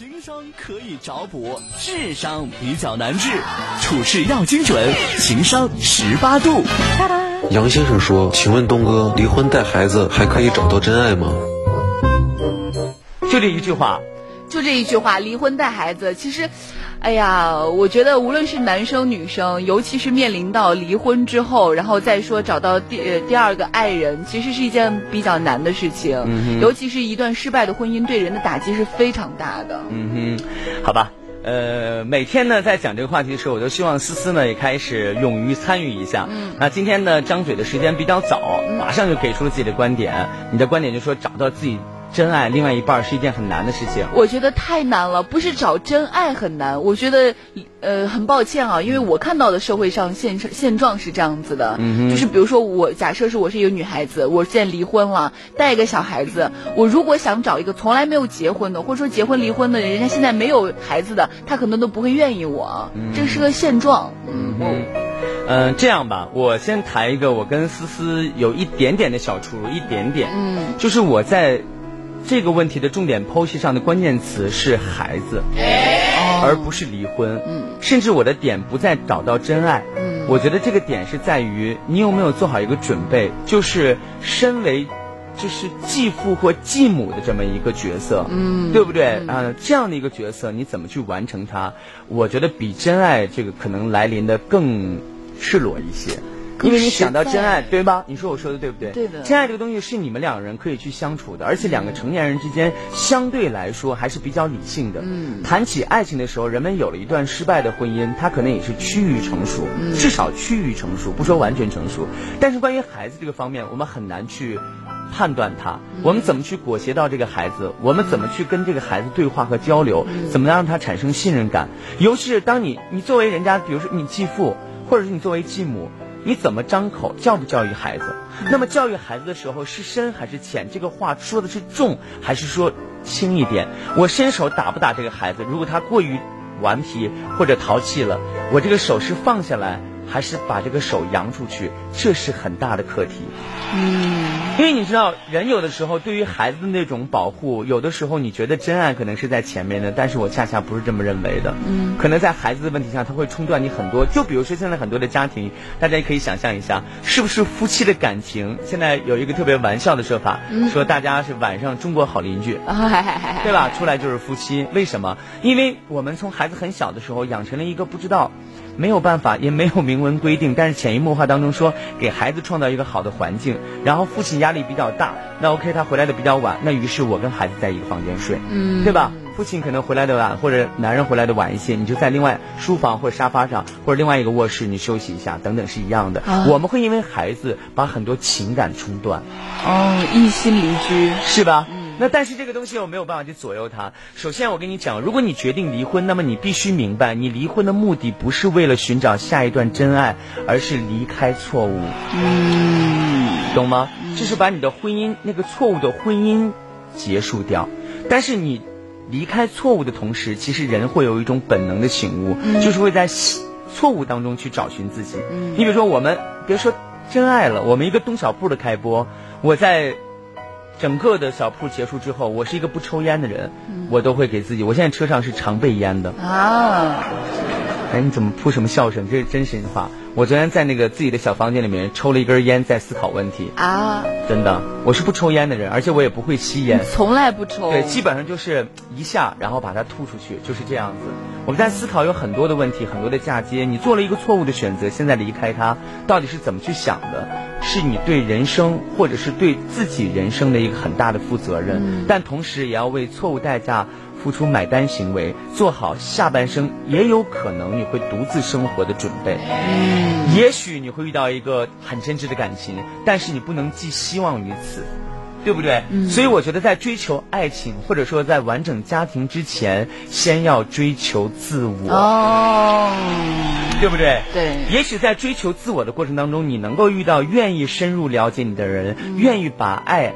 情商可以找补，智商比较难治，处事要精准，情商十八度。杨先生说：“请问东哥，离婚带孩子还可以找到真爱吗？”就这一句话，就这一句话，离婚带孩子，其实。哎呀，我觉得无论是男生女生，尤其是面临到离婚之后，然后再说找到第第二个爱人，其实是一件比较难的事情。嗯尤其是一段失败的婚姻，对人的打击是非常大的。嗯哼，好吧，呃，每天呢在讲这个话题的时候，我都希望思思呢也开始勇于参与一下。嗯。那今天呢张嘴的时间比较早，马上就给出了自己的观点。你的观点就说找到自己。真爱另外一半是一件很难的事情，我觉得太难了。不是找真爱很难，我觉得呃很抱歉啊，因为我看到的社会上现现状是这样子的，就是比如说我假设是我是一个女孩子，我现在离婚了，带一个小孩子，我如果想找一个从来没有结婚的，或者说结婚离婚的人，人家现在没有孩子的，他可能都不会愿意我，这是个现状。嗯，嗯，这样吧，我先谈一个我跟思思有一点点的小出入，一点点，嗯，就是我在。这个问题的重点剖析上的关键词是孩子，而不是离婚。嗯，甚至我的点不在找到真爱。嗯，我觉得这个点是在于你有没有做好一个准备，就是身为就是继父或继母的这么一个角色，嗯，对不对？啊，这样的一个角色你怎么去完成它？我觉得比真爱这个可能来临的更赤裸一些。因为你想到真爱，对吧？你说我说的对不对？对的。真爱这个东西是你们两个人可以去相处的，而且两个成年人之间相对来说还是比较理性的。嗯。谈起爱情的时候，人们有了一段失败的婚姻，他可能也是趋于成熟，至少趋于成熟，不说完全成熟。但是关于孩子这个方面，我们很难去判断他。我们怎么去裹挟到这个孩子？我们怎么去跟这个孩子对话和交流？怎么让他产生信任感？尤其是当你你作为人家，比如说你继父，或者是你作为继母。你怎么张口教不教育孩子？那么教育孩子的时候是深还是浅？这个话说的是重还是说轻一点？我伸手打不打这个孩子？如果他过于顽皮或者淘气了，我这个手是放下来。还是把这个手扬出去，这是很大的课题。嗯，因为你知道，人有的时候对于孩子的那种保护，有的时候你觉得真爱可能是在前面的，但是我恰恰不是这么认为的。嗯，可能在孩子的问题上，他会冲断你很多。就比如说现在很多的家庭，大家也可以想象一下，是不是夫妻的感情？现在有一个特别玩笑的说法，说大家是晚上中国好邻居，对吧？出来就是夫妻。为什么？因为我们从孩子很小的时候养成了一个不知道。没有办法，也没有明文规定，但是潜移默化当中说给孩子创造一个好的环境。然后父亲压力比较大，那 OK 他回来的比较晚，那于是我跟孩子在一个房间睡，嗯，对吧？父亲可能回来的晚，或者男人回来的晚一些，你就在另外书房或者沙发上，或者另外一个卧室你休息一下，等等是一样的。我们会因为孩子把很多情感冲断，哦，一心离居是吧？那但是这个东西我没有办法去左右它。首先我跟你讲，如果你决定离婚，那么你必须明白，你离婚的目的不是为了寻找下一段真爱，而是离开错误。嗯，懂吗？就是把你的婚姻那个错误的婚姻结束掉。但是你离开错误的同时，其实人会有一种本能的醒悟，就是会在错误当中去找寻自己。你比如说，我们别说真爱了，我们一个东小铺的开播，我在。整个的小铺结束之后，我是一个不抽烟的人，我都会给自己。我现在车上是常备烟的啊。哎，你怎么扑什么笑声？这是真心话。我昨天在那个自己的小房间里面抽了一根烟，在思考问题啊。真的，我是不抽烟的人，而且我也不会吸烟，从来不抽。对，基本上就是一下，然后把它吐出去，就是这样子。我们在思考有很多的问题，很多的嫁接。你做了一个错误的选择，现在离开他，到底是怎么去想的？是你对人生，或者是对自己人生的一个很大的负责任，但同时也要为错误代价付出买单行为，做好下半生也有可能你会独自生活的准备。嗯，也许你会遇到一个很真挚的感情，但是你不能寄希望于此。对不对？所以我觉得，在追求爱情或者说在完整家庭之前，先要追求自我。哦，对不对？对。也许在追求自我的过程当中，你能够遇到愿意深入了解你的人，愿意把爱。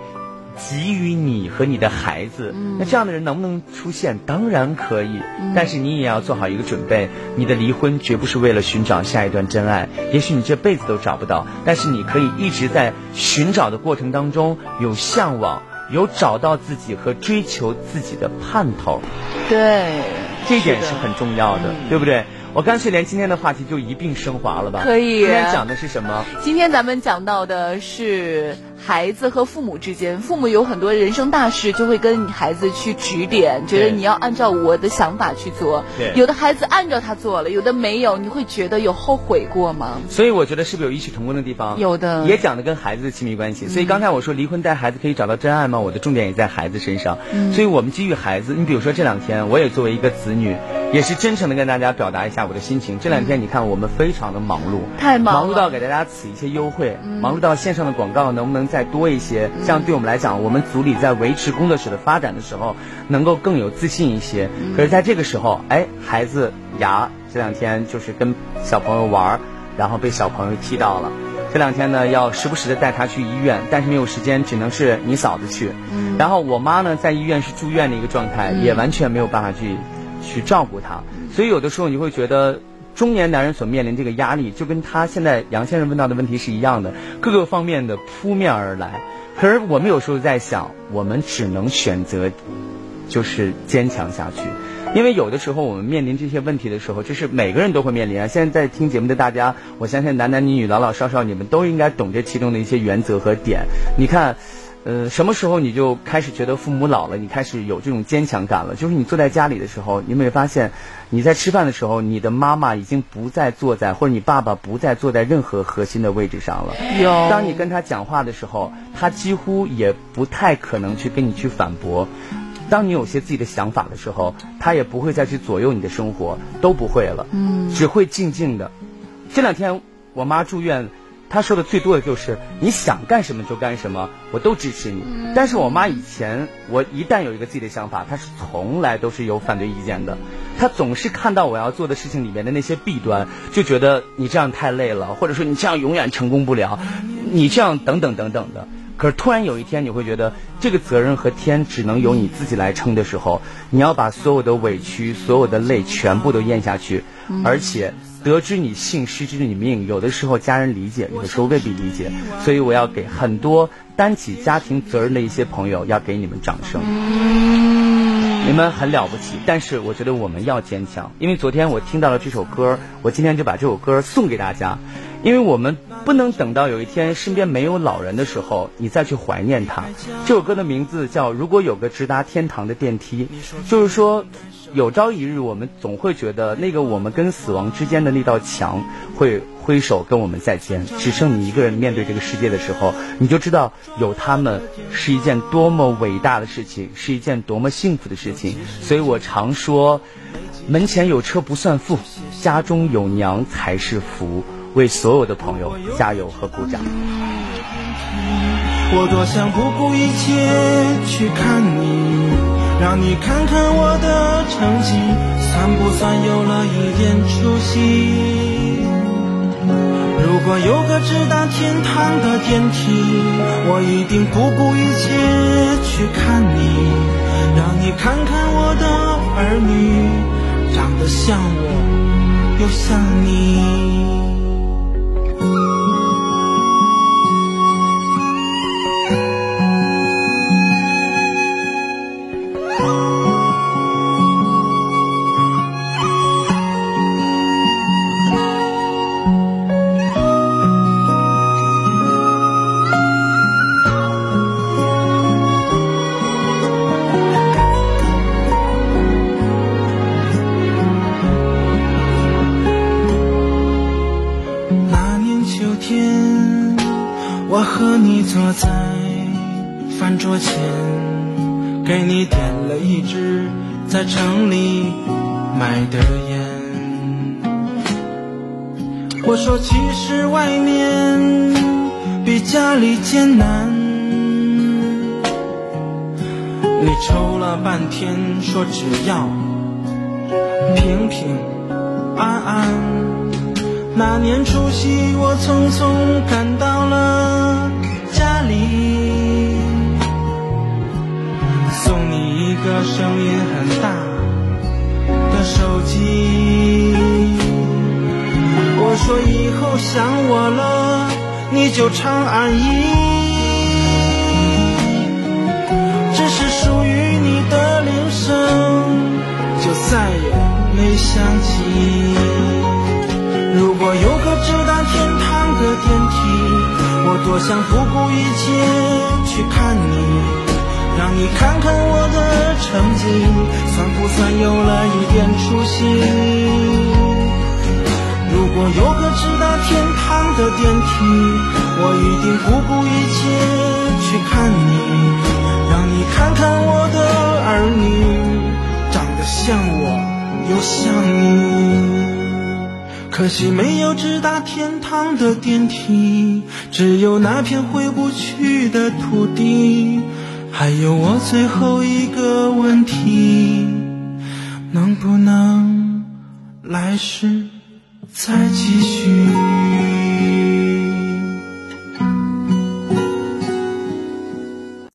给予你和你的孩子，那这样的人能不能出现？当然可以，但是你也要做好一个准备，你的离婚绝不是为了寻找下一段真爱，也许你这辈子都找不到，但是你可以一直在寻找的过程当中有向往，有找到自己和追求自己的盼头。对，这一点是很重要的，对不对？我干脆连今天的话题就一并升华了吧。可以。今天讲的是什么？今天咱们讲到的是孩子和父母之间，父母有很多人生大事，就会跟孩子去指点，觉得你要按照我的想法去做。对。有的孩子按照他做了，有的没有，你会觉得有后悔过吗？所以我觉得是不是有异曲同工的地方？有的。也讲的跟孩子的亲密关系。所以刚才我说离婚带孩子可以找到真爱吗？我的重点也在孩子身上。嗯。所以我们基于孩子，你比如说这两天，我也作为一个子女。也是真诚的跟大家表达一下我的心情。这两天你看我们非常的忙碌，太忙，忙碌到给大家此一些优惠，忙碌到线上的广告能不能再多一些？这样对我们来讲，我们组里在维持工作室的发展的时候，能够更有自信一些。可是在这个时候，哎，孩子牙这两天就是跟小朋友玩，然后被小朋友踢到了。这两天呢，要时不时的带他去医院，但是没有时间，只能是你嫂子去。然后我妈呢，在医院是住院的一个状态，也完全没有办法去。去照顾他，所以有的时候你会觉得中年男人所面临这个压力，就跟他现在杨先生问到的问题是一样的，各个方面的扑面而来。可是我们有时候在想，我们只能选择就是坚强下去，因为有的时候我们面临这些问题的时候，就是每个人都会面临啊。现在在听节目的大家，我相信男男女女、老老少少，你们都应该懂这其中的一些原则和点。你看。呃，什么时候你就开始觉得父母老了？你开始有这种坚强感了？就是你坐在家里的时候，你有没有发现，你在吃饭的时候，你的妈妈已经不再坐在，或者你爸爸不再坐在任何核心的位置上了。有。当你跟他讲话的时候，他几乎也不太可能去跟你去反驳。当你有些自己的想法的时候，他也不会再去左右你的生活，都不会了。嗯。只会静静的。这两天我妈住院。他说的最多的就是你想干什么就干什么，我都支持你。但是我妈以前，我一旦有一个自己的想法，她是从来都是有反对意见的。她总是看到我要做的事情里面的那些弊端，就觉得你这样太累了，或者说你这样永远成功不了，你这样等等等等的。可是突然有一天，你会觉得这个责任和天只能由你自己来撑的时候，你要把所有的委屈、所有的累全部都咽下去，而且。得知你姓，失之你命。有的时候家人理解，有的时候未必理解。所以我要给很多担起家庭责任的一些朋友，要给你们掌声。你们很了不起，但是我觉得我们要坚强。因为昨天我听到了这首歌，我今天就把这首歌送给大家。因为我们不能等到有一天身边没有老人的时候，你再去怀念他。这首歌的名字叫《如果有个直达天堂的电梯》，就是说。有朝一日，我们总会觉得那个我们跟死亡之间的那道墙会挥手跟我们再见，只剩你一个人面对这个世界的时候，你就知道有他们是一件多么伟大的事情，是一件多么幸福的事情。所以我常说，门前有车不算富，家中有娘才是福。为所有的朋友加油和鼓掌。我多想不顾一切去看你。让你看看我的成绩，算不算有了一点出息？如果有个直达天堂的电梯，我一定不顾一切去看你。让你看看我的儿女，长得像我，又像你。坐在饭桌前，给你点了一支在城里买的烟，我说其实外面比家里艰难。你抽了半天，说只要平平安安。那年除夕，我匆匆赶到了里，送你一个声音很大的。手机，我说以后想我了，你就长按一。想不顾一切去看你。让你看看我的成绩，算不算有了一点出息？如果有个直达天堂的电梯，我一定不顾一切去看你，让你看看我的儿女，长得像我又像你。可惜没有直达天堂的电梯，只有那片回不去的土地。还有我最后一个问题，能不能来世再继续？